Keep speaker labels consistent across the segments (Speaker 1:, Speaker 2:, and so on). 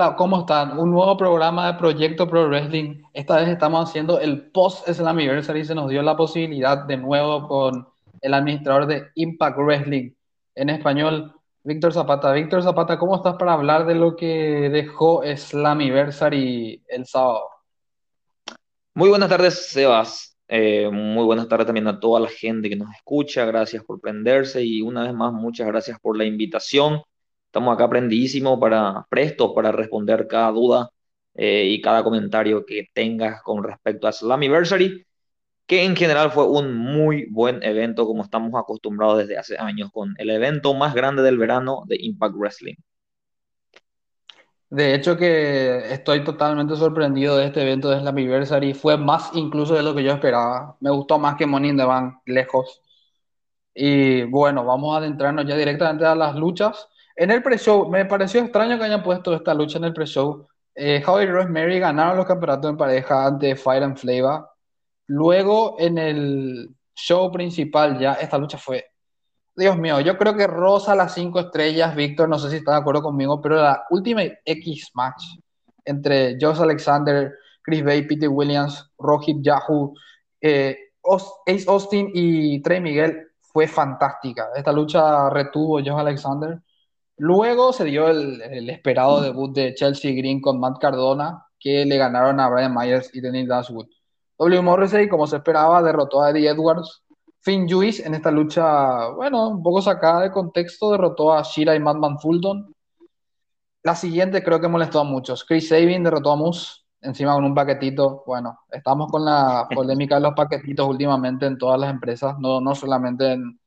Speaker 1: hola, ¿cómo están? Un nuevo programa de Proyecto Pro Wrestling. Esta vez estamos haciendo el post Slammiversary y se nos dio la posibilidad de nuevo con el administrador de Impact Wrestling en español, Víctor Zapata. Víctor Zapata, ¿cómo estás para hablar de lo que dejó Slammiversary el sábado?
Speaker 2: Muy buenas tardes, Sebas. Eh, muy buenas tardes también a toda la gente que nos escucha. Gracias por prenderse y una vez más, muchas gracias por la invitación. Estamos acá aprendidísimos para prestos para responder cada duda eh, y cada comentario que tengas con respecto a Slammiversary, que en general fue un muy buen evento como estamos acostumbrados desde hace años con el evento más grande del verano de Impact Wrestling.
Speaker 1: De hecho que estoy totalmente sorprendido de este evento de Slammiversary. Fue más incluso de lo que yo esperaba. Me gustó más que Money in the Bank, lejos. Y bueno, vamos a adentrarnos ya directamente a las luchas. En el pre-show, me pareció extraño que hayan puesto esta lucha en el pre-show. Eh, Howie y Rosemary ganaron los campeonatos en pareja ante Fire and Flavor. Luego, en el show principal, ya esta lucha fue. Dios mío, yo creo que rosa las cinco estrellas, Víctor, no sé si está de acuerdo conmigo, pero la última X match entre Josh Alexander, Chris Bay, Peter Williams, Rohit Yahoo, eh, Ace Austin y Trey Miguel fue fantástica. Esta lucha retuvo Josh Alexander Luego se dio el, esperado debut de Chelsea Green con Matt Cardona, que le ganaron a Brian Myers y Dennis Dashwood. W. Morrissey, como se esperaba, derrotó a Eddie Edwards. Finn Juice en esta lucha, bueno, un poco sacada de contexto, derrotó a Shira y Madman Fulton. La siguiente creo que molestó a muchos. Chris Sabin derrotó a Moose, encima con un paquetito. Bueno, estamos con la polémica de los paquetitos últimamente en todas las empresas, no, no solamente en,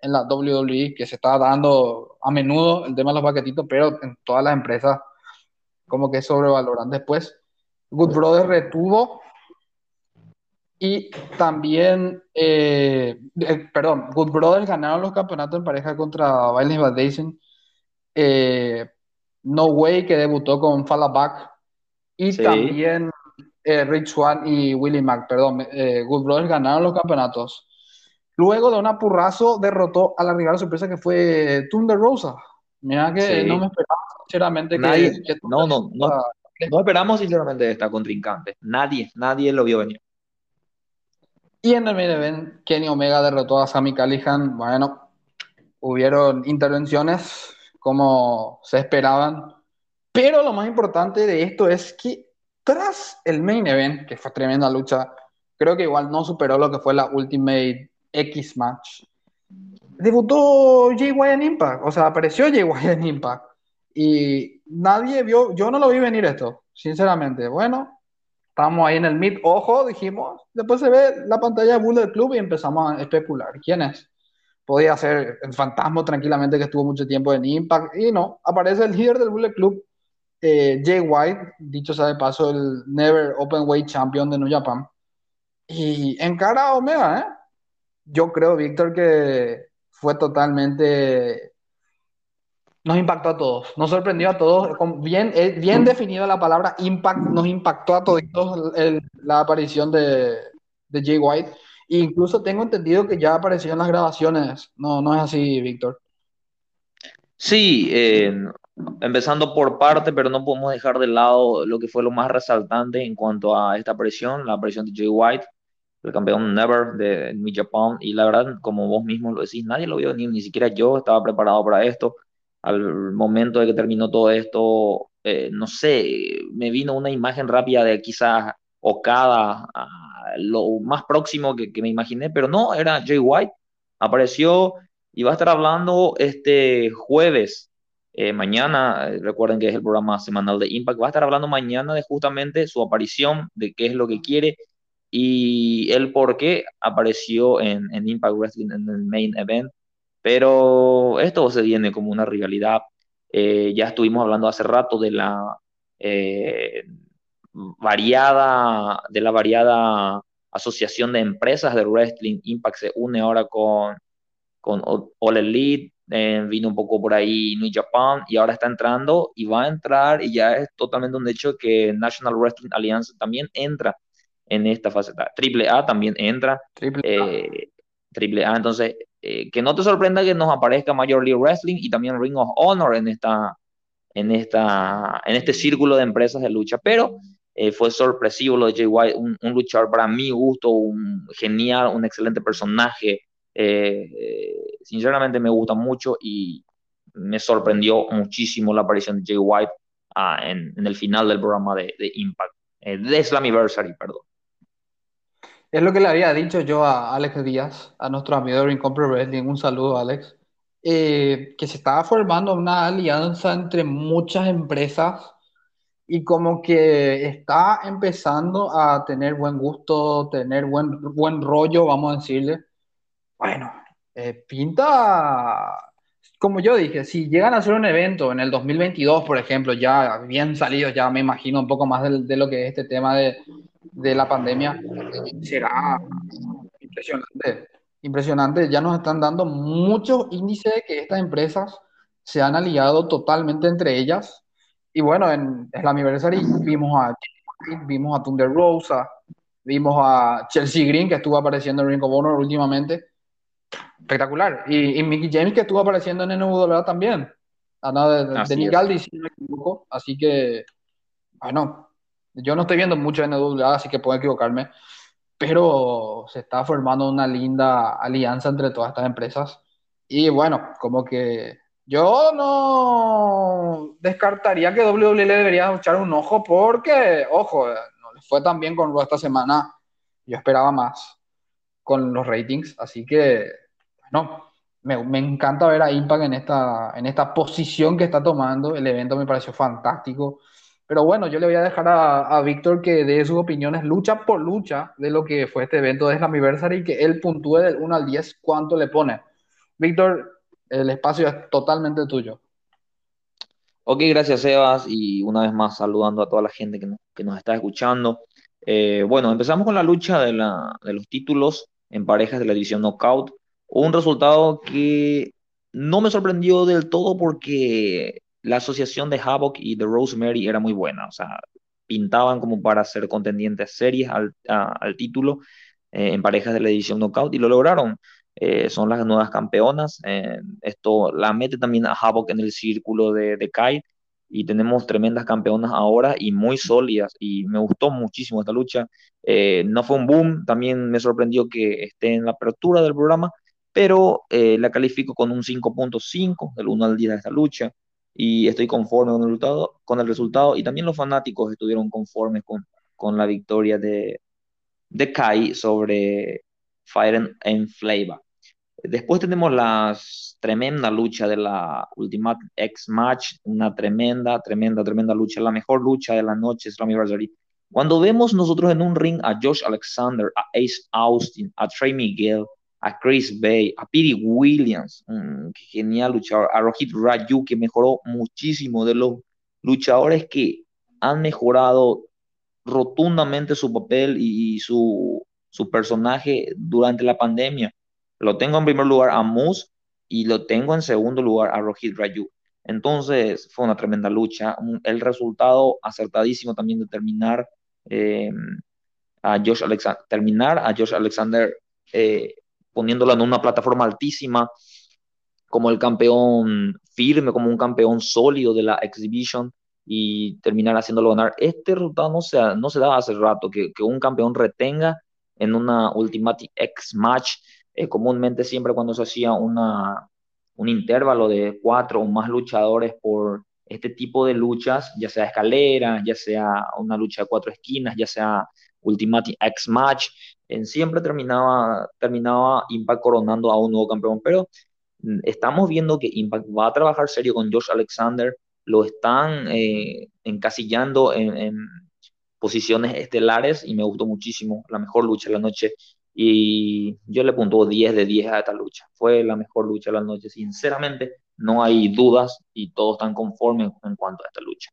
Speaker 1: en la WWE, que se está dando a menudo el tema de los paquetitos, pero en todas las empresas como que sobrevaloran. Después, Good Brothers retuvo y también, eh, eh, perdón, Good Brothers ganaron los campeonatos en pareja contra Violence Validation. Eh, no Way, que debutó con Fallback. Y también Rich Swan y Willie Mack, perdón. Good Brothers ganaron los campeonatos. Luego de un apurrazo derrotó a la rival sorpresa que fue Thunder Rosa. Mira que no me esperaba sinceramente que,
Speaker 2: no, no, no, no esperamos sinceramente esta contrincante. Nadie, nadie lo vio venir.
Speaker 1: Y en el main event, Kenny Omega derrotó a Sami Callihan. Bueno, hubieron intervenciones como se esperaban. Pero lo más importante de esto es que tras el main event, que fue tremenda lucha, creo que igual no superó lo que fue la Ultimate X match, debutó White en Impact, o sea, apareció White en Impact. Y nadie vio, yo no lo vi venir esto, sinceramente. Bueno, estamos ahí en el mid, ojo, dijimos. Después se ve la pantalla de Bullet Club y empezamos a especular. ¿Quién es? Podía ser el fantasma tranquilamente que estuvo mucho tiempo en Impact. Y no, aparece el líder del Bullet Club, eh, Jay White, dicho sea de paso, el Never Open Weight Champion de New Japan. Y encara a Omega, ¿eh? Yo creo, Víctor, que fue totalmente... Nos impactó a todos, nos sorprendió a todos. Bien, eh, bien definida la palabra impact, nos impactó a todos la aparición de, de Jay White. E incluso tengo entendido que ya apareció en las grabaciones. No, no es así, Víctor.
Speaker 2: Sí, eh, empezando por parte, pero no podemos dejar de lado lo que fue lo más resaltante en cuanto a esta aparición, la aparición de Jay White el campeón Never de Mi Japan, y la verdad, como vos mismo lo decís, nadie lo vio ni, ni siquiera yo estaba preparado para esto. Al momento de que terminó todo esto, eh, no sé, me vino una imagen rápida de quizás Okada, lo más próximo que, que, me imaginé, pero no, era Jay White, apareció y va a estar hablando este jueves, eh, mañana, eh, recuerden que es el programa semanal de Impact, va a estar hablando mañana de justamente su aparición, de qué es lo que quiere y el por qué apareció en, en, Impact Wrestling en el main event. Pero esto se viene como una rivalidad. Eh, ya estuvimos hablando hace rato de la eh, variada, de la variada asociación de empresas de wrestling. Impact se une ahora con, con All Elite, eh, vino un poco por ahí New Japan y ahora está entrando y va a entrar y ya es totalmente un hecho que National Wrestling Alliance también entra en esta faceta. Triple A también entra. Triple A. Eh, triple A, entonces, eh, que no te sorprenda que nos aparezca Major League Wrestling y también Ring of Honor en esta, en, esta, en este círculo de empresas de lucha, pero eh, fue sorpresivo lo de Jay White, un, luchador para mi gusto, un genial, un excelente personaje. Sinceramente me gusta mucho y me sorprendió muchísimo la aparición de Jay White ah, en, en, el final del programa de, de Impact, de Slammiversary, perdón.
Speaker 1: Es lo que le había dicho yo a Alex Díaz, a nuestro amigo de Wrestling. Un saludo, Alex. Eh, que se estaba formando una alianza entre muchas empresas y como que está empezando a tener buen gusto, tener buen, buen rollo, vamos a decirle. Bueno, eh, pinta, como yo dije, si llegan a hacer un evento en el 2022, por ejemplo, ya bien salido, ya me imagino un poco más de, de lo que es este tema de, de la pandemia, será impresionante. Impresionante, ya nos están dando muchos índices de que estas empresas se han aliado totalmente entre ellas. Y bueno, en Slammiversary vimos a vimos a Thunder Rosa, vimos a Chelsea Green que estuvo apareciendo en Ring of Honor últimamente. Espectacular. Y, y Mickey James que estuvo apareciendo en NWA también. Ana de, de Nick Galdi, si no me equivoco. Así que, bueno, yo no estoy viendo mucho NWA, así que puedo equivocarme, pero se está formando una linda alianza entre todas estas empresas. Y bueno, como que yo no descartaría que WWE debería echar un ojo porque, ojo, no le fue tan bien con esta semana. Yo esperaba más con los ratings, así que, bueno, me, me, encanta ver a Impact en esta, en esta posición que está tomando. El evento me pareció fantástico. Pero bueno, yo le voy a dejar a, a Víctor que dé sus opiniones lucha por lucha de lo que fue este evento de Slammiversary y que él puntúe del 1 al 10 cuánto le pone. Víctor, el espacio es totalmente tuyo.
Speaker 2: Ok, gracias Sebas y una vez más saludando a toda la gente que nos, que nos está escuchando. Eh, bueno, empezamos con la lucha de, la, de los títulos en parejas de la división Knockout. Un resultado que no me sorprendió del todo porque la asociación de Havoc y de Rosemary era muy buena, o sea, pintaban como para ser contendientes series al, al título eh, en parejas de la edición Knockout y lo lograron. Eh, son las nuevas campeonas. Eh, esto la mete también a Havoc en el círculo de, de Kai y tenemos tremendas campeonas ahora y muy sólidas y me gustó muchísimo esta lucha. no fue un boom, también me sorprendió que esté en la apertura del programa, pero la califico con un 5.5 del 1 al 10 de esta lucha y estoy conforme con el resultado, con el resultado y también los fanáticos estuvieron conformes con, con la victoria de, de Kai sobre Fire and Flava. Después tenemos la tremenda lucha de la Ultimate X Match, una tremenda, tremenda, tremenda lucha, la mejor lucha de la noche, Slammiversary. Cuando vemos nosotros en un ring a Josh Alexander, a Ace Austin, a Trey Miguel, a Chris Bay, a Piri Williams, un genial luchador, a Rohit Raju, que mejoró muchísimo de los luchadores que han mejorado rotundamente su papel y su, su personaje durante la pandemia. Lo tengo en primer lugar a Moose y lo tengo en segundo lugar a Rohit Raju. Entonces fue una tremenda lucha. El resultado acertadísimo también de terminar eh, a Josh Alexander, terminar a Josh Alexander eh, poniéndolo en una plataforma altísima, como el campeón firme, como un campeón sólido de la Exhibition y terminar haciéndolo ganar. Este resultado no se, no se daba hace rato, que, que un campeón retenga en una Ultimate X Match. Eh, comúnmente siempre cuando se hacía una, un intervalo de cuatro o más luchadores por este tipo de luchas, ya sea escalera, ya sea una lucha de cuatro esquinas, ya sea Ultimate X Match, en siempre terminaba, terminaba Impact coronando a un nuevo campeón, pero mm, estamos viendo que Impact va a trabajar serio con Josh Alexander, lo están eh, encasillando en, posiciones estelares y me gustó muchísimo, la mejor lucha de la noche y yo le punto 10 de 10 a esta lucha, fue la mejor lucha de la noche, sinceramente no hay dudas y todos están conformes en cuanto a esta lucha.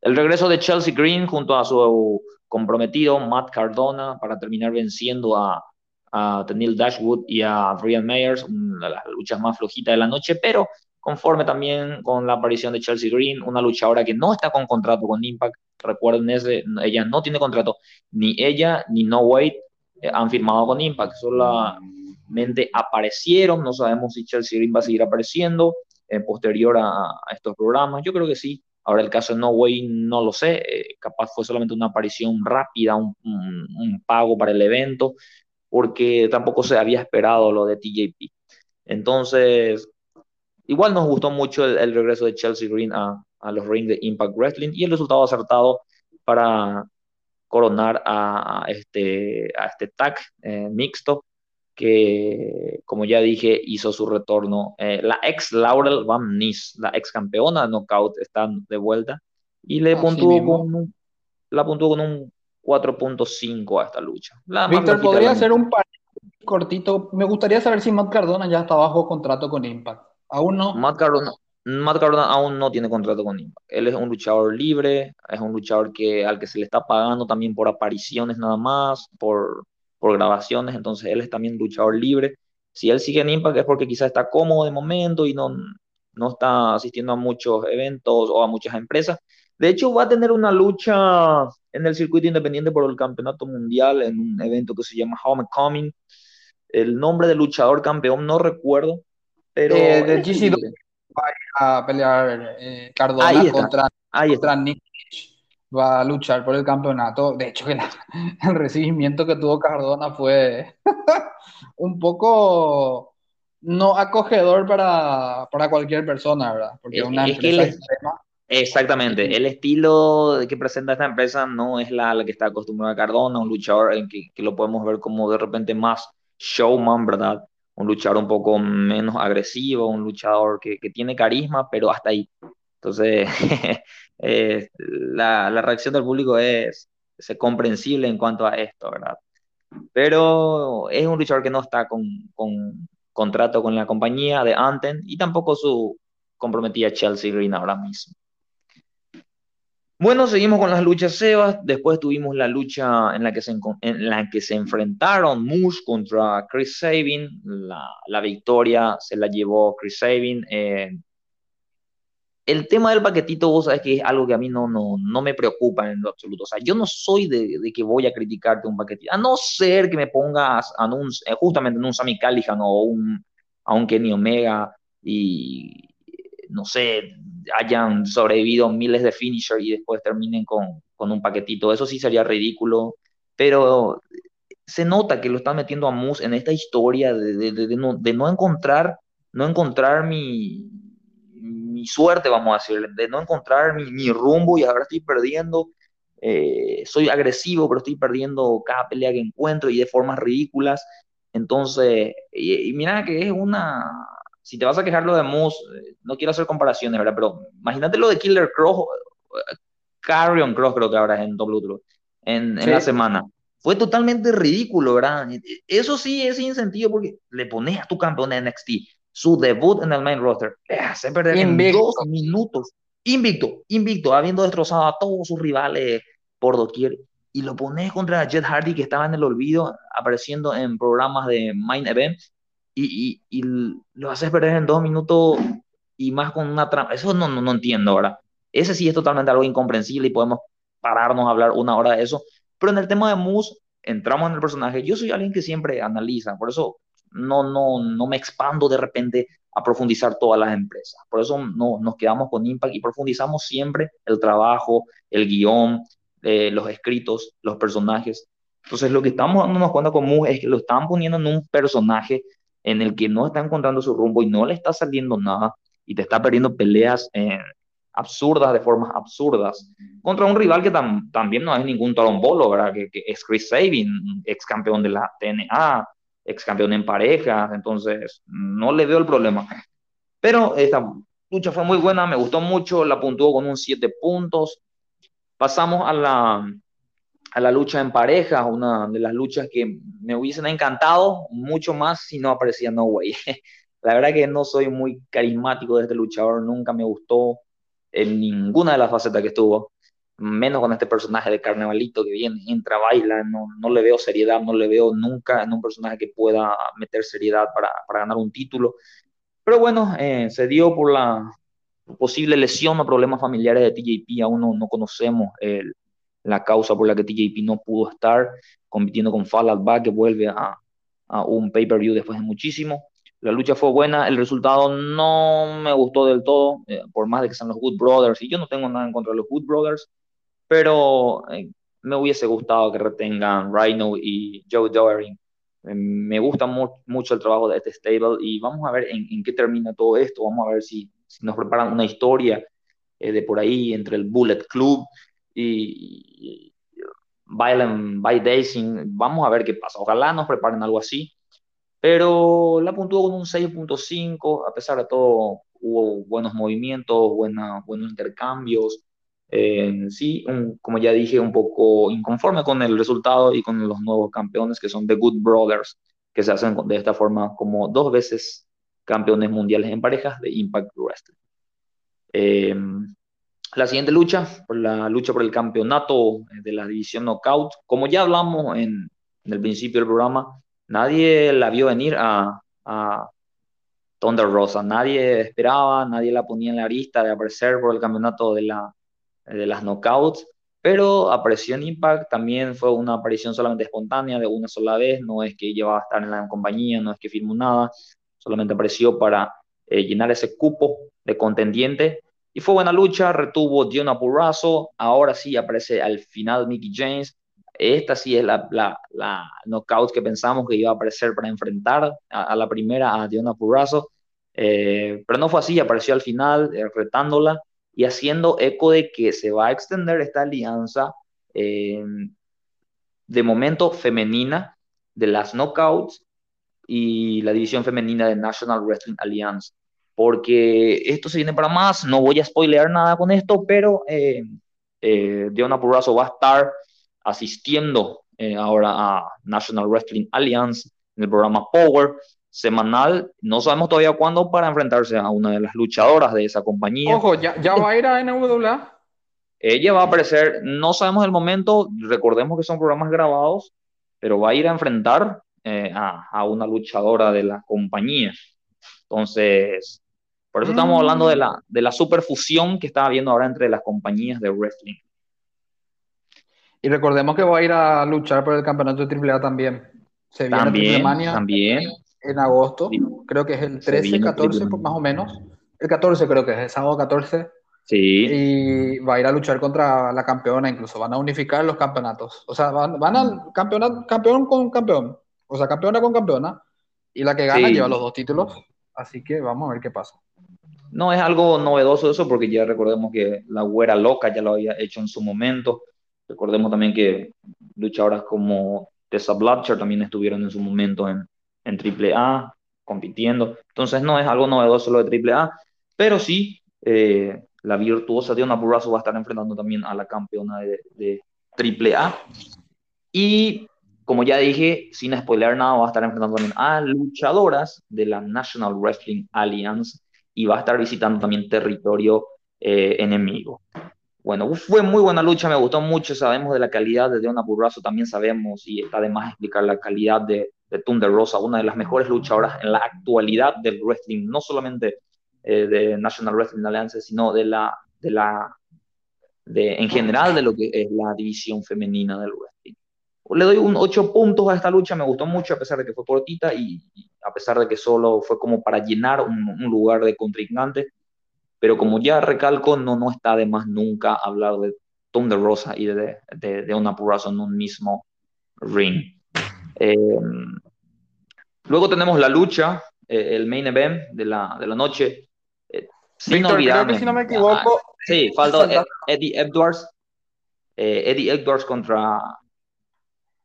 Speaker 2: El regreso de Chelsea Green junto a su comprometido Matt Cardona para terminar venciendo a, a Tenil Dashwood y a Brian Mayers, una de las luchas más flojitas de la noche, pero conforme también con la aparición de Chelsea Green, una luchadora que no está con contrato con Impact. Recuerden, ese, ella no tiene contrato, ni ella ni No Wait eh, han firmado con Impact, solamente aparecieron. No sabemos si Chelsea Green va a seguir apareciendo en eh, posterior a, estos programas. Yo creo que sí, Ahora el caso de No Way no lo sé, eh, capaz fue solamente una aparición rápida, un, pago para el evento, porque tampoco se había esperado lo de TJP. Entonces, igual nos gustó mucho el, regreso de Chelsea Green a, los rings de Impact Wrestling y el resultado acertado para coronar a, este, a este tag eh, mixto que, como ya dije, hizo su retorno. Eh, la ex Laurel Van Nys, la ex campeona de Knockout, está de vuelta y le puntuó con la puntuó con un 4.5 a esta lucha.
Speaker 1: Víctor, podría ser un par cortito. Me gustaría saber si Matt Cardona ya está bajo contrato con Impact. ¿Aún no?
Speaker 2: Matt Cardona, Matt Cardona aún no tiene contrato con Impact. Él es un luchador libre, es un luchador que, al que se le está pagando también por apariciones nada más, por, por grabaciones, entonces él es también luchador libre. Si él sigue en Impact es porque quizás está cómodo de momento y no, no está asistiendo a muchos eventos o a muchas empresas. De hecho, va a tener una lucha en el circuito independiente por el campeonato mundial en un evento que se llama Homecoming. El nombre del luchador campeón no recuerdo, pero...
Speaker 1: Eh, de a pelear eh, Cardona contra, contra Nick va a luchar por el campeonato. De hecho, que el recibimiento que tuvo Cardona fue un poco no acogedor para, cualquier persona, ¿verdad?
Speaker 2: Porque una empresa Exactamente, el estilo que presenta esta empresa no es la, la que está acostumbrada a Cardona, un luchador en que, que, lo podemos ver como de repente más showman, ¿verdad? Un luchador un poco menos agresivo, un luchador que, que tiene carisma, pero hasta ahí. Entonces, eh, la, la, reacción del público es, es, comprensible en cuanto a esto, ¿verdad? Pero es un luchador que no está con, con contrato con la compañía de Anten y tampoco su comprometida Chelsea Green ahora mismo. Bueno, seguimos con las luchas Sebas. Después tuvimos la lucha en la que se, en la que se enfrentaron Moose contra Chris Sabin. La, la victoria se la llevó Chris Sabin. Eh, el tema del paquetito, vos sabes que es algo que a mí no, no, no me preocupa en lo absoluto. O sea, yo no soy de, de que voy a criticarte un paquetito, a no ser que me pongas eh, justamente en un Sammy Callihan o un, a un Kenny Omega y no sé, hayan sobrevivido miles de finishers y después terminen con, con un paquetito. Eso sí sería ridículo, pero se nota que lo están metiendo a Moose en esta historia de, de, de, no, de no encontrar, no encontrar mi, mi suerte, vamos a decir, de no encontrar mi, rumbo y ahora estoy perdiendo. Eh, soy agresivo, pero estoy perdiendo cada pelea que encuentro y de formas ridículas. Entonces, y, mira que es una. Si te vas a quejar lo de Moose, eh, no quiero hacer comparaciones, ¿verdad? Pero imagínate lo de Killer Cross, eh, Carrion Cross, creo que ahora es en W en, en la semana. Fue totalmente ridículo, ¿verdad? Eso sí es sin sentido porque le pones a tu campeón de NXT su debut en el main roster. Le hace perder en dos minutos. Invicto, invicto, habiendo destrozado a todos sus rivales por doquier. Y lo pones contra Jet Hardy, que estaba en el olvido, apareciendo en programas de main event. Y, y, lo haces perder en dos minutos y más con una trampa. Eso no, no, no entiendo, ¿verdad? Ese sí es totalmente algo incomprensible y podemos pararnos a hablar una hora de eso. Pero en el tema de Moose, entramos en el personaje. Yo soy alguien que siempre analiza, por eso no, no, no me expando de repente a profundizar todas las empresas. Por eso no, nos quedamos con Impact y profundizamos siempre el trabajo, el guion, eh, los escritos, los personajes. Entonces lo que estamos dándonos cuenta con Mu es que lo están poniendo en un personaje en el que no está encontrando su rumbo y no le está saliendo nada y te está perdiendo peleas eh, absurdas, de formas absurdas, contra un rival que también no es ningún torombolo, ¿verdad? Que, que es Chris Sabin, ex campeón de la TNA, ex campeón en pareja, entonces no le veo el problema. Pero esta lucha fue muy buena, me gustó mucho, la puntuó con un 7 puntos. Pasamos a la, a la lucha en pareja, una de las luchas que me hubiesen encantado mucho más si no aparecía No Way. La verdad que no soy muy carismático de este luchador, nunca me gustó en ninguna de las facetas que estuvo menos con este personaje de carnavalito que viene, entra, baila, no, no le veo seriedad, no le veo nunca en un personaje que pueda meter seriedad para, para ganar un título. Pero bueno, eh, se dio por la posible lesión o problemas familiares de TJP, aún no, no conocemos el, la causa por la que TJP no pudo estar compitiendo con Fall Out Back, que vuelve a, un pay-per-view después de muchísimo. la lucha fue buena, el resultado no me gustó del todo, eh, por más de que sean los Good Brothers, y yo no tengo nada en contra de los Good Brothers, pero eh, me hubiese gustado que retengan Rhino y Joe Doering. Eh, me gusta mucho el trabajo de este stable y vamos a ver en, qué termina todo esto, vamos a ver si, nos preparan una historia de por ahí entre el Bullet Club y, y Violent by Dazing, vamos a ver qué pasa, ojalá nos preparen algo así pero la puntuó con un 6.5, a pesar de todo hubo buenos movimientos, buena, buenos intercambios. Eh, sí, como ya dije, un poco inconforme con el resultado y con los nuevos campeones que son The Good Brothers, que se hacen de esta forma como dos veces campeones mundiales en parejas de Impact Wrestling. Eh, la siguiente lucha, por la lucha por el campeonato de la división Knockout, como ya hablamos en, el principio del programa, nadie la vio venir a, a Thunder Rosa, nadie esperaba, nadie la ponía en la lista de aparecer por el campeonato de, la, de las knockouts, pero apareció en Impact, también fue una aparición solamente espontánea, de una sola vez, no es que llevaba a estar en la compañía, no es que firmó nada, solamente apareció para eh, llenar ese cupo de contendiente. Y fue buena lucha, retuvo Diona Purrazo, ahora sí aparece al final Mickey James, esta sí es la, la, la knockout que pensamos que iba a aparecer para enfrentar a, la primera, a Diona Purrazo. Eh, pero no fue así, apareció al final eh, retándola y haciendo eco de que se va a extender esta alianza eh, de momento femenina de las knockouts y la división femenina de National Wrestling Alliance. Porque esto se viene para más, no voy a spoilear nada con esto, pero Diona Purrazo va a estar asistiendo eh, ahora a National Wrestling Alliance en el programa Power semanal. No sabemos todavía cuándo para enfrentarse a una de las luchadoras de esa compañía.
Speaker 1: Ojo, ya, ya va a ir a NWA.
Speaker 2: Ella va a aparecer, no sabemos el momento, recordemos que son programas grabados, pero va a ir a enfrentar eh, a, a, una luchadora de la compañía. Entonces, por eso estamos hablando de la, de la superfusión que está habiendo ahora entre las compañías de wrestling.
Speaker 1: Y recordemos que va a ir a luchar por el campeonato de AAA también.
Speaker 2: Se viene también, también.
Speaker 1: En agosto, creo que es el 13, 14, más o menos. El 14 creo que es, el sábado 14.
Speaker 2: Sí.
Speaker 1: Y va a ir a luchar contra la campeona, incluso van a unificar los campeonatos. O sea, van, van al campeonato, campeón con campeón. O sea, campeona con campeona. Y la que gana lleva los dos títulos. Así que vamos a ver qué pasa.
Speaker 2: No es algo novedoso eso, porque ya recordemos que la güera loca ya lo había hecho en su momento. Recordemos también que luchadoras como Tessa Blatcher también estuvieron en su momento en, en AAA compitiendo. Entonces no es algo novedoso lo de AAA, pero sí eh, la virtuosa Diona Burrazo va a estar enfrentando también a la campeona de, de AAA. Y como ya dije, sin spoiler nada, va a estar enfrentando también a luchadoras de la National Wrestling Alliance y va a estar visitando también territorio eh, enemigo. Bueno, fue muy buena lucha, me gustó mucho, sabemos de la calidad de Deona Burrazo, también sabemos, y está de más explicar la calidad de, de Thunder Rosa, una de las mejores luchadoras en la actualidad del wrestling, no solamente eh, de National Wrestling Alliance, sino de la, de la, de, en general de lo que es la división femenina del wrestling. Le doy un 8 puntos a esta lucha, me gustó mucho a pesar de que fue cortita y, a pesar de que solo fue como para llenar un, un lugar de contrincante pero como ya recalco, no, no está de más nunca hablar de Thunder Rosa y de, de, de una Purrazo en un mismo ring. Em, luego tenemos la lucha, eh, el main event de la, de la noche.
Speaker 1: Eh, sin olvidarme. si no me equivoco.
Speaker 2: sí, falta Eddie Edwards. Eh, Eddie Edwards contra,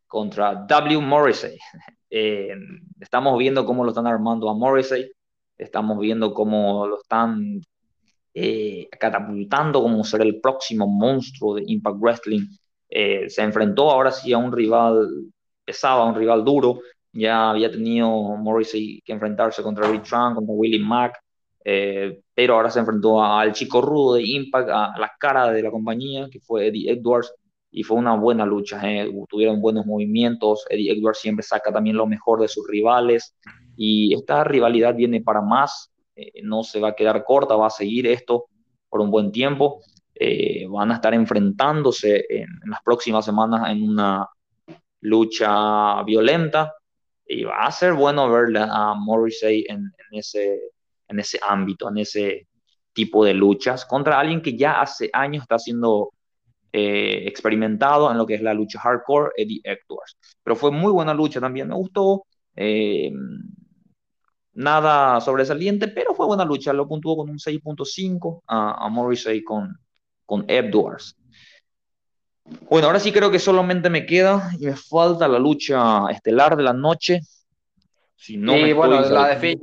Speaker 2: contra W. Morrissey. Em, estamos viendo cómo lo están armando a Morrissey. Estamos viendo cómo lo están eh, catapultando como ser el próximo monstruo de Impact Wrestling. Eh, se enfrentó ahora sí a un rival pesado, a un rival duro. Ya había tenido Morrissey que enfrentarse contra Rick Tran, contra Willie Mack, eh, pero ahora se enfrentó al chico rudo de Impact, a, la cara de la compañía, que fue Eddie Edwards, y fue una buena lucha. Tuvieron buenos movimientos. Eddie Edwards siempre saca también lo mejor de sus rivales, y esta rivalidad viene para más. Eh, no se va a quedar corta, va a seguir esto por un buen tiempo. Eh, van a estar enfrentándose en, las próximas semanas en una lucha violenta. Y va a ser bueno ver a Morrissey en, en, ese, en ese ámbito, en ese tipo de luchas, contra alguien que ya hace años está siendo eh, experimentado en lo que es la lucha hardcore, Eddie Edwards. Pero fue muy buena lucha también, me gustó. Eh, nada sobresaliente, pero fue buena lucha. Lo puntuó con un 6.5 a, a, Morrissey con, con Edwards. Bueno, ahora sí creo que solamente me queda y me falta la lucha estelar de la noche.
Speaker 1: Si no y bueno, la de Finn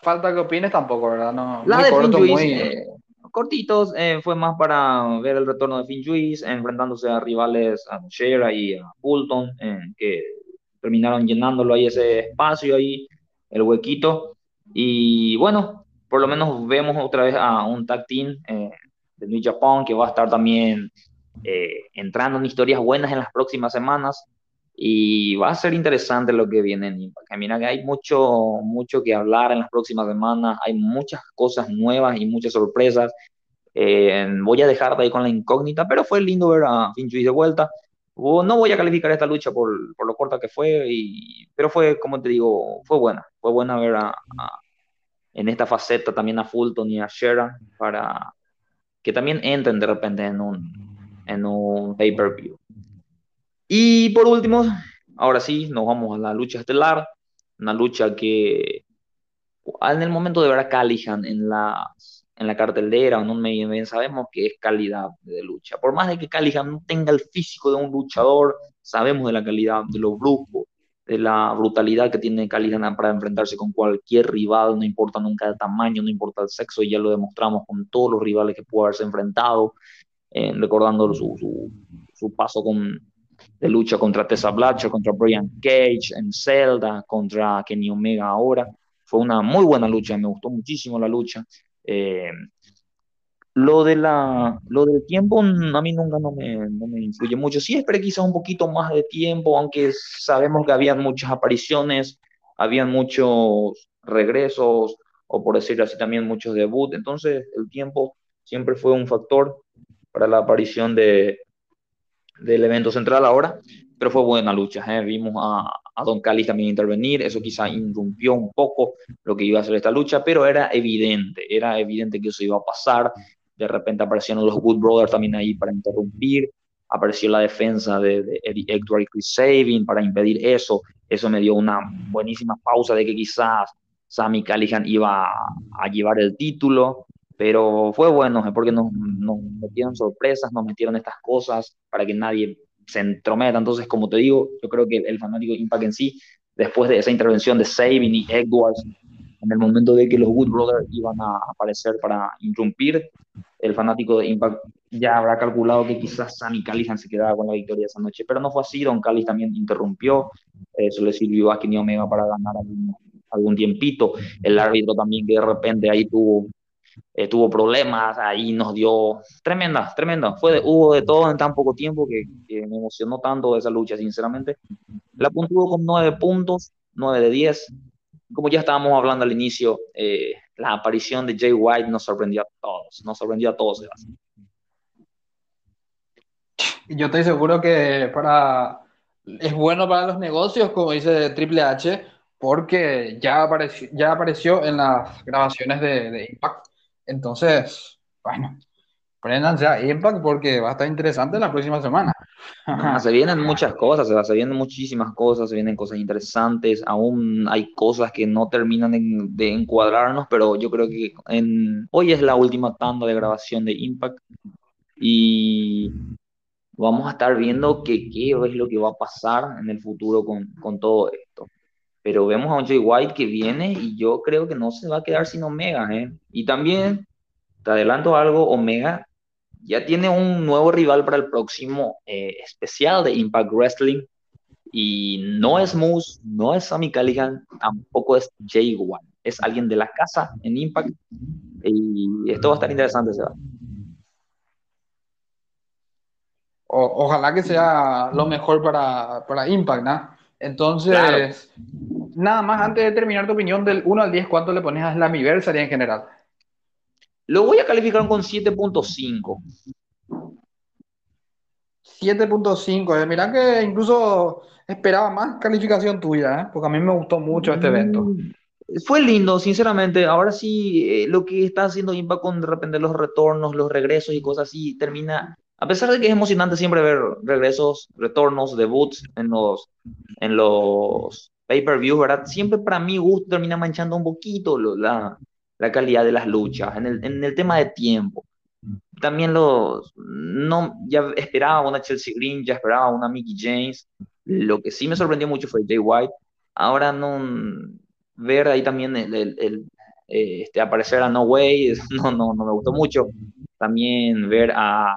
Speaker 1: falta que opines tampoco, ¿verdad? No,
Speaker 2: la de corto, Finn muy... eh, cortitos, eh, fue más para ver el retorno de Finn Juice, enfrentándose a rivales, a Shera y a Fulton, eh, que terminaron llenándolo ahí ese espacio ahí, el huequito. Y bueno, por lo menos vemos otra vez a un tag team eh, de New Japan que va a estar también eh, entrando en historias buenas en las próximas semanas y va a ser interesante lo que viene en Impact. Mira que hay mucho, mucho que hablar en las próximas semanas, hay muchas cosas nuevas y muchas sorpresas. Eh, voy a dejar de ahí con la incógnita, pero fue lindo ver a Finchuy de vuelta. No voy a calificar esta lucha por, por lo corta que fue, y, pero fue, como te digo, fue buena. Fue buena ver a, a, en esta faceta también a Fulton y a Shera para que también entren de repente en un, en un pay-per-view. Y por último, ahora sí, nos vamos a la lucha estelar, una lucha que en el momento de ver a Callihan en la, en la cartelera o no me bien sabemos que es calidad de lucha. Por más de que Callihan no tenga el físico de un luchador, sabemos de la calidad, de lo brusco, de la brutalidad que tiene Callihan para enfrentarse con cualquier rival, no importa nunca el tamaño, no importa el sexo, y ya lo demostramos con todos los rivales que pudo haberse enfrentado, eh, recordando su, su, su, paso con, de lucha contra Tessa Blatcher, contra Brian Cage en Zelda, contra Kenny Omega ahora. Fue una muy buena lucha, me gustó muchísimo la lucha. Eh, lo, de la, lo del tiempo a mí nunca no me, no me influye mucho. Sí esperé quizás un poquito más de tiempo, aunque sabemos que había muchas apariciones, habían muchos regresos, o por decirlo así también muchos debuts. Entonces el tiempo siempre fue un factor para la aparición de, del evento central ahora, pero fue buena lucha. ¿eh? Vimos a, a, Don Cali también intervenir, eso quizá interrumpió un poco lo que iba a ser esta lucha, pero era evidente, era evidente que eso iba a pasar. De repente aparecieron los Good Brothers también ahí para interrumpir, apareció la defensa de, Eddie Edward y Chris Sabin para impedir eso. Eso me dio una buenísima pausa de que quizás Sammy Callihan iba a llevar el título pero fue bueno, porque nos, nos, metieron sorpresas, nos metieron estas cosas para que nadie se entrometa. Entonces, como te digo, yo creo que el fanático Impact en sí, después de esa intervención de Sabin y Edwards, en el momento de que los Good Brothers iban a aparecer para interrumpir, el fanático de Impact ya habrá calculado que quizás Sammy Callihan se quedaba con la victoria esa noche, pero no fue así, Don Callis también interrumpió, eso le sirvió a Kenny Omega para ganar algún, algún tiempito, el árbitro también que de repente ahí tuvo eh, tuvo problemas, ahí nos dio tremenda, tremenda. Fue de, hubo de todo en tan poco tiempo que, que, me emocionó tanto esa lucha, sinceramente. La puntuó con 9 puntos, 9 de 10. Como ya estábamos hablando al inicio, eh, la aparición de Jay White nos sorprendió a todos, nos sorprendió a todos.
Speaker 1: Yo estoy seguro que para es bueno para los negocios, como dice Triple H, porque ya apareció, ya apareció en las grabaciones de, de Impact entonces, bueno, préndanse a Impact porque va a estar interesante la próxima semana.
Speaker 2: se vienen muchas cosas, se vienen muchísimas cosas, se vienen cosas interesantes, aún hay cosas que no terminan de, de encuadrarnos, pero yo creo que en, hoy es la última tanda de grabación de Impact y vamos a estar viendo qué es lo que va a pasar en el futuro con, con todo esto pero vemos a un Jay White que viene y yo creo que no se va a quedar sin Omega. ¿eh? Y también, te adelanto algo, Omega ya tiene un nuevo rival para el próximo eh, especial de Impact Wrestling. Y no es Moose, no es Sammy Callihan, tampoco es Jay White. Es alguien de la casa en Impact. Y esto va a estar interesante, Seba.
Speaker 1: O, ojalá que sea lo mejor para, para Impact, ¿no? Entonces, claro. Nada más antes de terminar tu opinión del 1 al 10, ¿cuánto le pones a Slammiversary en general?
Speaker 2: Lo voy a calificar con 7.5.
Speaker 1: 7.5. Eh. Mirá que incluso esperaba más calificación tuya, ¿eh? porque a mí me gustó mucho este evento.
Speaker 2: Mm, Fue lindo, sinceramente. Ahora sí, eh, lo que está haciendo Impact con de repente los retornos, los regresos y cosas así, termina. A pesar de que es emocionante siempre ver regresos, retornos, debuts en los, en los pay-per-view, ¿verdad? Siempre para mi gusto termina manchando un poquito lo- la, la calidad de las luchas, en el, en el tema de tiempo. También los, no, ya esperaba una Chelsea Green, ya esperaba una Mickey James. Lo que sí me sorprendió mucho fue Jay White. Ahora no ver ahí también el, el- el, eh, este, aparecer a No Way, no, no, no me gustó mucho. También ver a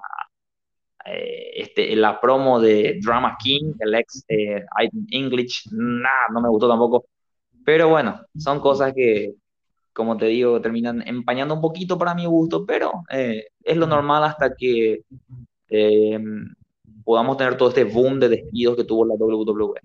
Speaker 2: eh, este, la promo de Drama King, el ex eh, English, nada, no me gustó tampoco. Pero bueno, son cosas que, como te digo, terminan empañando un poquito para mi gusto, pero eh, es lo normal hasta que eh, podamos tener todo este boom de despidos que tuvo la WWE.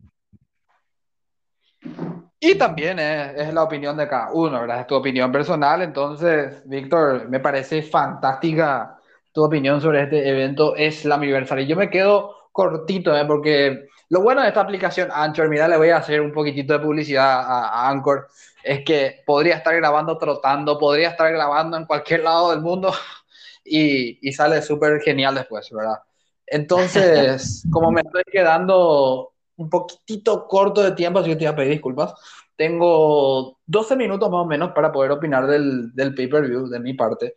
Speaker 1: Y también es, es la opinión de cada uno, ¿verdad? Es tu opinión personal. Entonces, Víctor, me parece fantástica tu opinión sobre este evento es la Slammiversary. Yo me quedo cortito, ¿eh? Porque lo bueno de esta aplicación Anchor, mira, le voy a hacer un poquitito de publicidad a, a Anchor, es que podría estar grabando trotando, podría estar grabando en cualquier lado del mundo y, y sale súper genial después, ¿verdad? Entonces, como me estoy quedando un poquitito corto de tiempo, así que te voy a pedir disculpas. Tengo 12 minutos más o menos para poder opinar del, del pay-per-view de mi parte.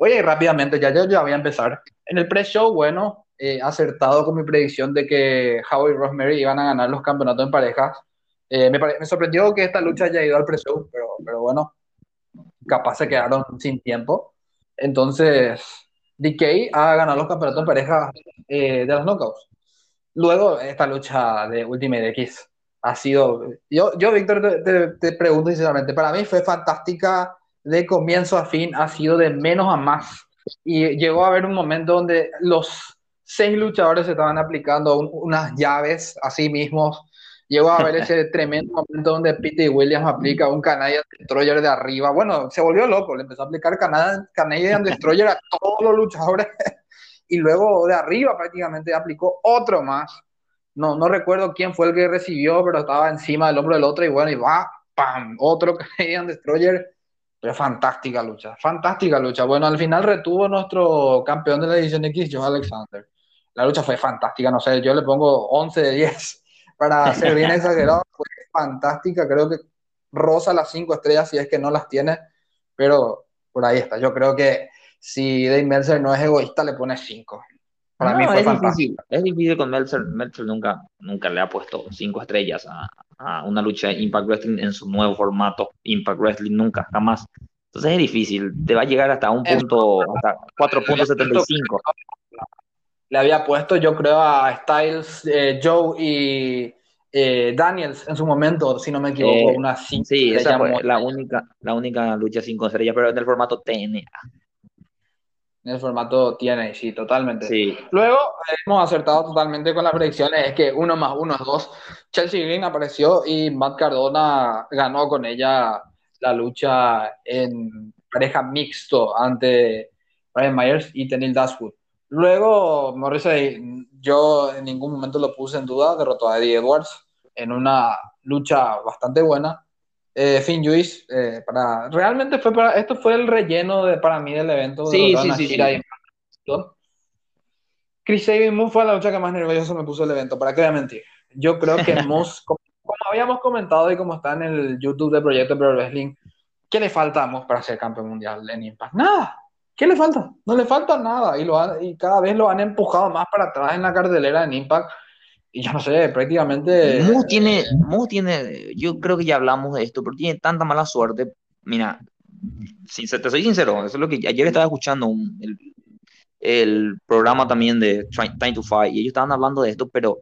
Speaker 1: Ir rápidamente, ya, ya, ya voy a empezar. En el pre-show, bueno, eh, acertado con mi predicción de que Howie y Rosemary iban a ganar los campeonatos en parejas. Eh, me, me, sorprendió que esta lucha haya ido al pre-show, pero, pero bueno, capaz se quedaron sin tiempo. Entonces, DK ha ganado los campeonatos en pareja eh, de los knockouts. Luego, esta lucha de Ultimate X ha sido. Yo, yo Víctor, te, te, pregunto sinceramente, para mí fue fantástica de comienzo a fin, ha sido de menos a más. Y llegó a haber un momento donde los seis luchadores estaban aplicando un, unas llaves a sí mismos. Llegó a haber ese tremendo momento donde Pete Williams aplica un Canadian Destroyer de arriba. Bueno, se volvió loco, le empezó a aplicar Canadian, Canadian Destroyer a todos los luchadores y luego de arriba prácticamente aplicó otro más. No, no recuerdo quién fue el que recibió, pero estaba encima del hombro del otro y bueno, y va, ¡pam! Otro Canadian Destroyer. Pero fantástica lucha, fantástica lucha. Bueno, al final retuvo nuestro campeón de la edición X, Joe Alexander. La lucha fue fantástica, no sé, yo le pongo 11 de 10 para ser bien exagerado. Fue fantástica, creo que rosa las 5 estrellas si es que no las tiene, pero por ahí está. Yo creo que si Dave Meltzer no es egoísta, le pone 5.
Speaker 2: Para no, mí fue es difícil, es difícil con Meltzer. Meltzer nunca, nunca le ha puesto 5 estrellas a, a, una lucha de Impact Wrestling en su nuevo formato. Impact Wrestling nunca, jamás. Entonces es difícil, te va a llegar hasta un punto, hasta 4.75.
Speaker 1: Le había puesto, yo creo, a Styles, eh, Joe y eh, Daniels en su momento, si no me equivoco,
Speaker 2: eh,
Speaker 1: una 5
Speaker 2: Sí, esa fue la única, la única lucha 5 estrellas, pero en el formato TNA.
Speaker 1: En el formato TNA, sí, totalmente.
Speaker 2: Sí.
Speaker 1: Luego hemos acertado totalmente con las predicciones, es que uno más uno es dos. Chelsea Green apareció y Matt Cardona ganó con ella la lucha en pareja mixto ante Brian Myers y Tenil Dashwood. Luego, Morrissey, yo en ningún momento lo puse en duda, derrotó a Eddie Edwards en una lucha bastante buena. Eh, Finn Juice, eh, para, realmente fue para, esto fue el relleno de, para mí del evento.
Speaker 2: Sí, sí, sí, sí.
Speaker 1: Chris Sabin Moose fue la lucha que más nervioso me puso el evento, para qué voy a mentir. Yo creo que Moose, como, como, habíamos comentado y como está en el YouTube de Proyecto Pro Wrestling, ¿qué le falta a Moose para ser campeón mundial en Impact? Nada. ¿Qué le falta? No le falta nada y, lo han, y cada vez lo han empujado más para atrás en la cartelera en Impact y yo no sé, prácticamente...
Speaker 2: Moose tiene, Moose tiene, yo creo que ya hablamos de esto, pero tiene tanta mala suerte. Mira, si, te soy sincero, eso es lo que ayer estaba escuchando un, el, el, programa también de Time to Fight y ellos estaban hablando de esto, pero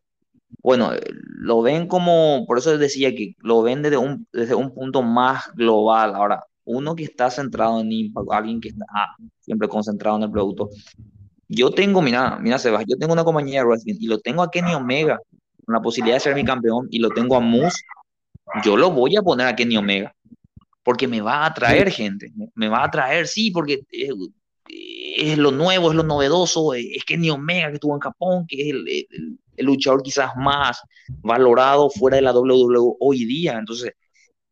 Speaker 2: bueno, lo ven como, por eso decía que lo ven desde un, desde un punto más global. Ahora, uno que está centrado en Impact, alguien que está siempre concentrado en el producto. Yo tengo, mira, mira, Sebas, yo tengo una compañía de wrestling y lo tengo a Kenny Omega con la posibilidad de ser mi campeón y lo tengo a Moose. Yo lo voy a poner a Kenny Omega porque me va a atraer gente, me va a atraer, sí, porque eh, es lo nuevo, es lo novedoso, es Kenny Omega que estuvo en Japón, que es el, el, el luchador quizás más valorado fuera de la WWE hoy día. Entonces,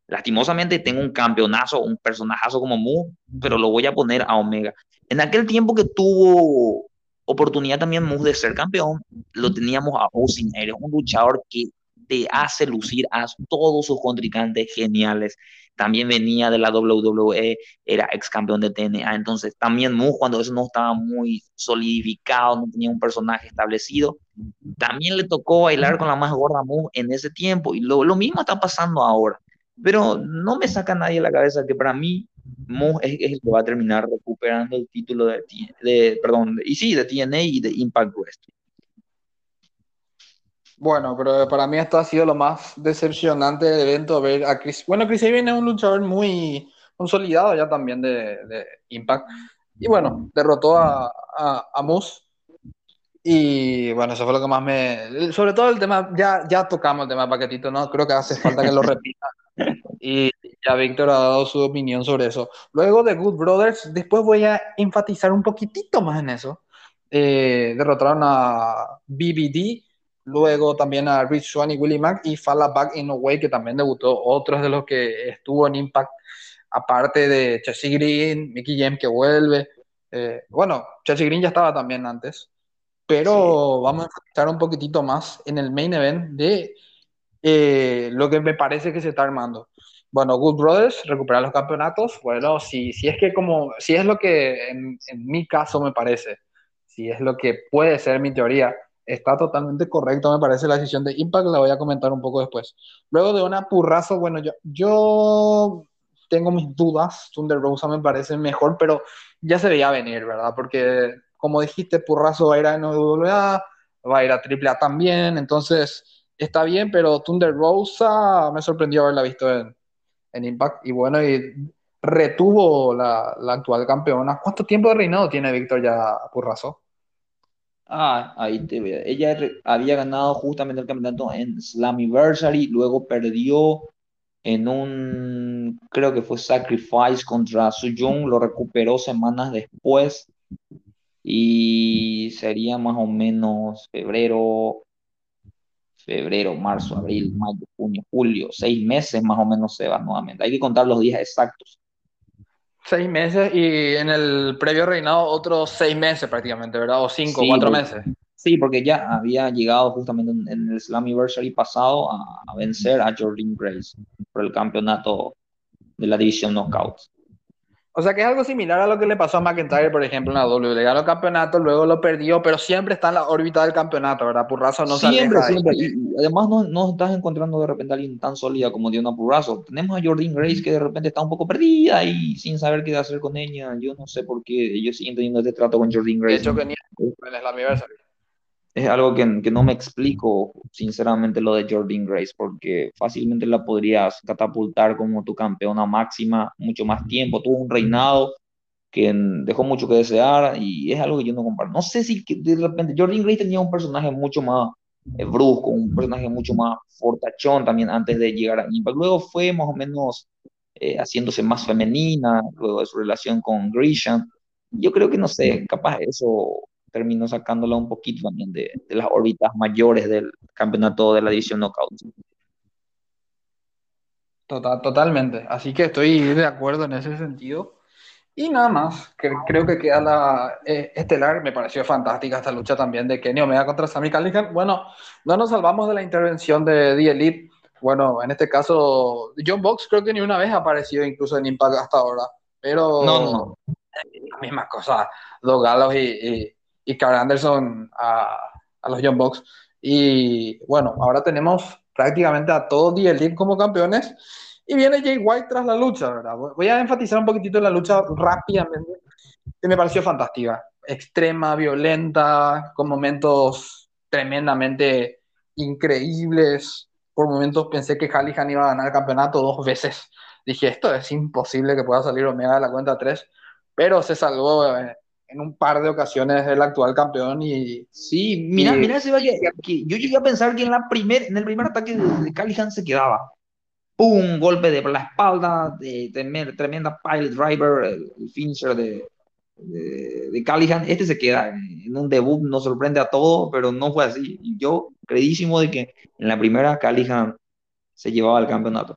Speaker 2: lastimosamente tengo un campeonazo, un personajazo como Mu, pero lo voy a poner a Omega. En aquel tiempo que tuvo oportunidad también Mu de ser campeón, lo teníamos a Austin Aries, un luchador que te hace lucir a todos sus contrincantes geniales. También venía de la WWE, era ex campeón de TNA. Entonces, también Mu, cuando eso no estaba muy solidificado, no tenía un personaje establecido, también le tocó bailar con la más gorda Mu en ese tiempo. Y lo, lo mismo está pasando ahora. Pero no me saca nadie de la cabeza que para mí Mo es, es, el que va a terminar recuperando el título de, de, perdón, y sí, de TNA y de Impact Wrestling.
Speaker 1: Bueno, pero para mí esto ha sido lo más decepcionante del evento, ver a Chris. Bueno, Chris Sabin es un luchador muy consolidado ya también de, de Impact. Y bueno, derrotó a, a, a Moose. Y bueno, eso fue lo que más me... Sobre todo el tema, ya, ya tocamos el tema paquetito, ¿no? Creo que hace falta que lo repita. Y ya Víctor ha dado su opinión sobre eso. Luego de Good Brothers, después voy a enfatizar un poquitito más en eso. Eh, derrotaron a BBD, luego también a Rich Swan y Willie Mack y Fala Back in a Way, que también debutó, otros de los que estuvo en Impact, aparte de Chelsea Green, Mickey James que vuelve. Eh, bueno, Chelsea Green ya estaba también antes, pero sí. vamos a enfatizar un poquitito más en el main event de eh, lo que me parece que se está armando. Bueno, Good Brothers, recuperar los campeonatos. Bueno, si, si es que como, si es lo que en, mi caso me parece, si es lo que puede ser mi teoría, está totalmente correcto, me parece la decisión de Impact, la voy a comentar un poco después. Luego de una purrazo, bueno, yo, yo tengo mis dudas, Thunder Rosa me parece mejor, pero ya se veía venir, ¿verdad? Porque, como dijiste, purrazo va a ir a NWA, va a ir a AAA también, entonces está bien, pero Thunder Rosa me sorprendió haberla visto en, en Impact. Y bueno, y retuvo la, la, actual campeona. ¿Cuánto tiempo de reinado tiene Víctor ya Purrazo?
Speaker 2: Ah, ahí te veo. Ella había ganado justamente el campeonato en Slammiversary, luego perdió en un, creo que fue Sacrifice contra Sujung, lo recuperó semanas después y sería más o menos febrero, febrero, marzo, abril, mayo, junio, julio, seis meses más o menos se va nuevamente. Hay que contar los días exactos.
Speaker 1: Seis meses y en el previo reinado otros seis meses prácticamente, ¿verdad? O cinco, sí, cuatro meses.
Speaker 2: Sí, porque ya había llegado justamente en, el Slammiversary pasado a, a, vencer a Jordan Grace por el campeonato de la división Knockouts.
Speaker 1: O sea que es algo similar a lo que le pasó a McIntyre, por ejemplo, en la W. Le ganó el campeonato, luego lo perdió, pero siempre está en la órbita del campeonato, ¿verdad? Purrazo no
Speaker 2: Siempre, siempre. Y además no, no, estás encontrando de repente a alguien tan sólida como Diona Purrazo. Tenemos a Jordan Grace que de repente está un poco perdida y sin saber qué hacer con ella. Yo no sé por qué ellos siguen teniendo este trato con Jordan Grace.
Speaker 1: De hecho, que ni en el aniversario
Speaker 2: es algo que, que, no me explico, sinceramente, lo de Jordan Grace, porque fácilmente la podrías catapultar como tu campeona máxima mucho más tiempo. Tuvo un reinado que dejó mucho que desear y es algo que yo no comparto. No sé si de repente Jordan Grace tenía un personaje mucho más eh, brusco, un personaje mucho más fortachón también antes de llegar a Impact. Luego fue más o menos eh, haciéndose más femenina, luego de su relación con Grisham. Yo creo que no sé, capaz eso terminó sacándola un poquito también de, de, las órbitas mayores del campeonato de la división knockout.
Speaker 1: Total, totalmente. Así que estoy de acuerdo en ese sentido. Y nada más, que creo que queda la eh, estelar. Me pareció fantástica esta lucha también de Kenny Omega contra Sami Callihan. Bueno, no nos salvamos de la intervención de The Elite. Bueno, en este caso, John Box creo que ni una vez ha aparecido incluso en Impact hasta ahora. Pero
Speaker 2: no, no.
Speaker 1: la misma cosa, Dos Galos y, y, y Carl Anderson a, a los Young Bucks. Y bueno, ahora tenemos prácticamente a todos The Elite como campeones. Y viene Jay White tras la lucha, ¿verdad? Voy a enfatizar un poquitito en la lucha rápidamente, que me pareció fantástica. Extrema, violenta, con momentos tremendamente increíbles. Por momentos pensé que Hallihan iba a ganar el campeonato dos veces. Dije, esto es imposible que pueda salir Omega de la cuenta 3, pero se salvó eh, en un par de ocasiones el actual campeón y
Speaker 2: sí, mira, y, mira ese que, que, yo llegué a pensar que en la primer, en el primer ataque de, Callihan se quedaba un golpe de la espalda, de, de tremenda pile driver, el, el finisher de, de, de Callihan, este se queda en un debut, nos sorprende a todos, pero no fue así. Yo, credísimo de que en la primera Callihan se llevaba el campeonato.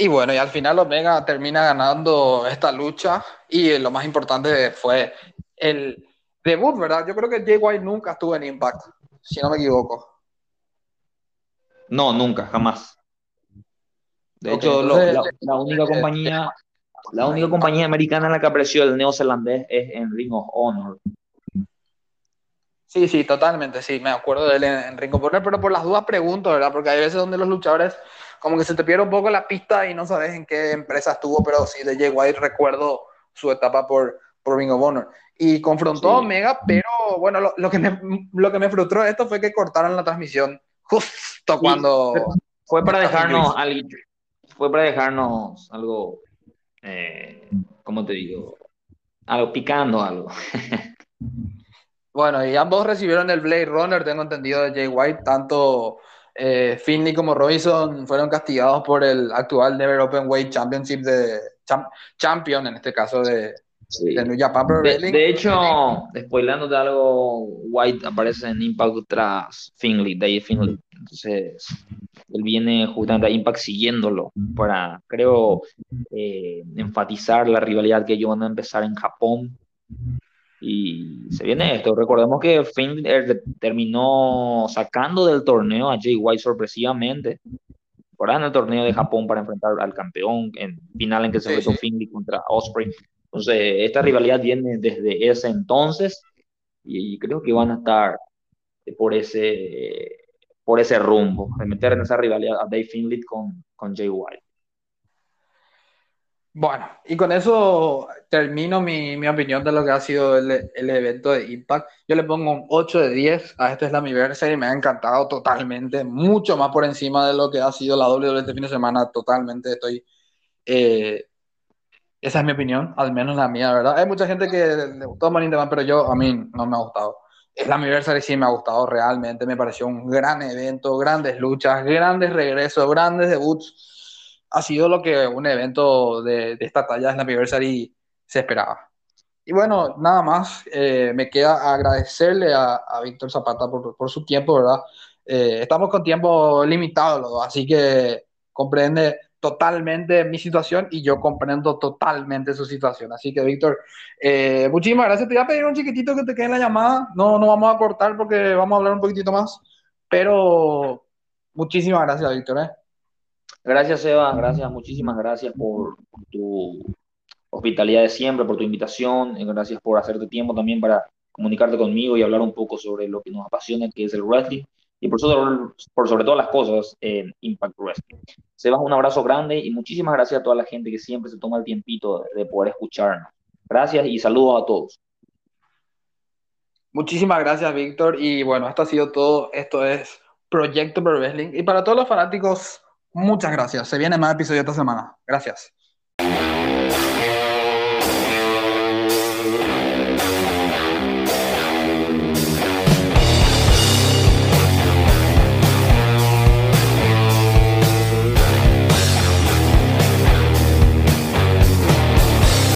Speaker 1: Y bueno, y al final Omega termina ganando esta lucha y lo más importante fue el debut, ¿verdad? Yo creo que Jay White nunca estuvo en Impact, si no me equivoco.
Speaker 2: No, nunca, jamás. De okay, hecho, entonces, lo, la, la, única compañía, la única compañía americana en la que apareció el neozelandés es en Ring of Honor.
Speaker 1: Sí, sí, totalmente, sí, me acuerdo de él en, en Ring of Honor, pero por las dudas pregunto, ¿verdad? Porque hay veces donde los luchadores como que se te pierde un poco la pista y no sabes en qué empresa estuvo, pero sí de Jay White recuerdo su etapa por, por Ring of Honor. Y confrontó sí. a Omega, pero bueno, lo, lo, que me, lo que me frustró esto fue que cortaron la transmisión justo
Speaker 2: Sí,
Speaker 1: cuando...
Speaker 2: Fue para dejarnos algo, fue para dejarnos algo, eh, ¿cómo te digo? Algo picando algo.
Speaker 1: Bueno, y ambos recibieron el Blade Runner, tengo entendido, de Jay White. Tanto eh, Finley como Robinson fueron castigados por el actual Never Open Weight Championship de champ, Champion, en este caso de,
Speaker 2: Sí.
Speaker 1: de New Japan Pro
Speaker 2: De,
Speaker 1: Wrestling.
Speaker 2: de hecho, spoilándote algo, White aparece en Impact tras Finley, Dave Finley. Entonces, él viene justamente a Impact siguiéndolo para, creo, eh, enfatizar la rivalidad que ellos van a empezar en Japón. Y se viene esto. Recordemos que Finn eh, terminó sacando del torneo a Jay White sorpresivamente. ¿verdad? En el torneo de Japón para enfrentar al campeón, en final en que se
Speaker 1: Sí,
Speaker 2: enfrentó
Speaker 1: sí.
Speaker 2: Finley contra Osprey. Entonces, esta rivalidad viene desde ese entonces y creo que van a estar por ese, por ese rumbo, de meter en esa rivalidad a Dave Finley con, con Jay White.
Speaker 1: Bueno, y con eso termino mi, mi opinión de lo que ha sido el, el evento de Impact. Yo le pongo un 8 de 10 a este Slammiversary, me ha encantado totalmente, mucho más por encima de lo que ha sido la WWE este fin de semana, totalmente estoy... eh, esa es mi opinión, al menos la mía, ¿verdad? Hay mucha gente que le gustó Money in the Bank, pero yo, a mí no me ha gustado. Slammiversary sí me ha gustado realmente, me pareció un gran evento, grandes luchas, grandes regresos, grandes debuts. Ha sido lo que un evento de, de esta talla Slammiversary se esperaba. Y bueno, nada más, eh, me queda agradecerle a, a Víctor Zapata por, por, su tiempo, ¿verdad? Eh, estamos con tiempo limitado, así que comprende totalmente mi situación y yo comprendo totalmente su situación. Así que, Víctor, eh, muchísimas gracias. Te voy a pedir un chiquitito que te quede en la llamada. No, no vamos a cortar porque vamos a hablar un poquitito más, pero muchísimas gracias, Víctor. ¿eh?
Speaker 2: Gracias, Eva. Gracias, muchísimas gracias por, por tu hospitalidad de siempre, por tu invitación. Gracias por hacerte tiempo también para comunicarte conmigo y hablar un poco sobre lo que nos apasiona, que es el wrestling y por sobre, por sobre todas las cosas, eh, Impact Wrestling. Sebas, un abrazo grande y muchísimas gracias a toda la gente que siempre se toma el tiempito de, de poder escucharnos. Gracias y saludos a todos.
Speaker 1: Muchísimas gracias, Víctor. Y bueno, esto ha sido todo. Esto es Proyecto Pro Wrestling. Y para todos los fanáticos, muchas gracias. Se viene más episodio esta semana. Gracias.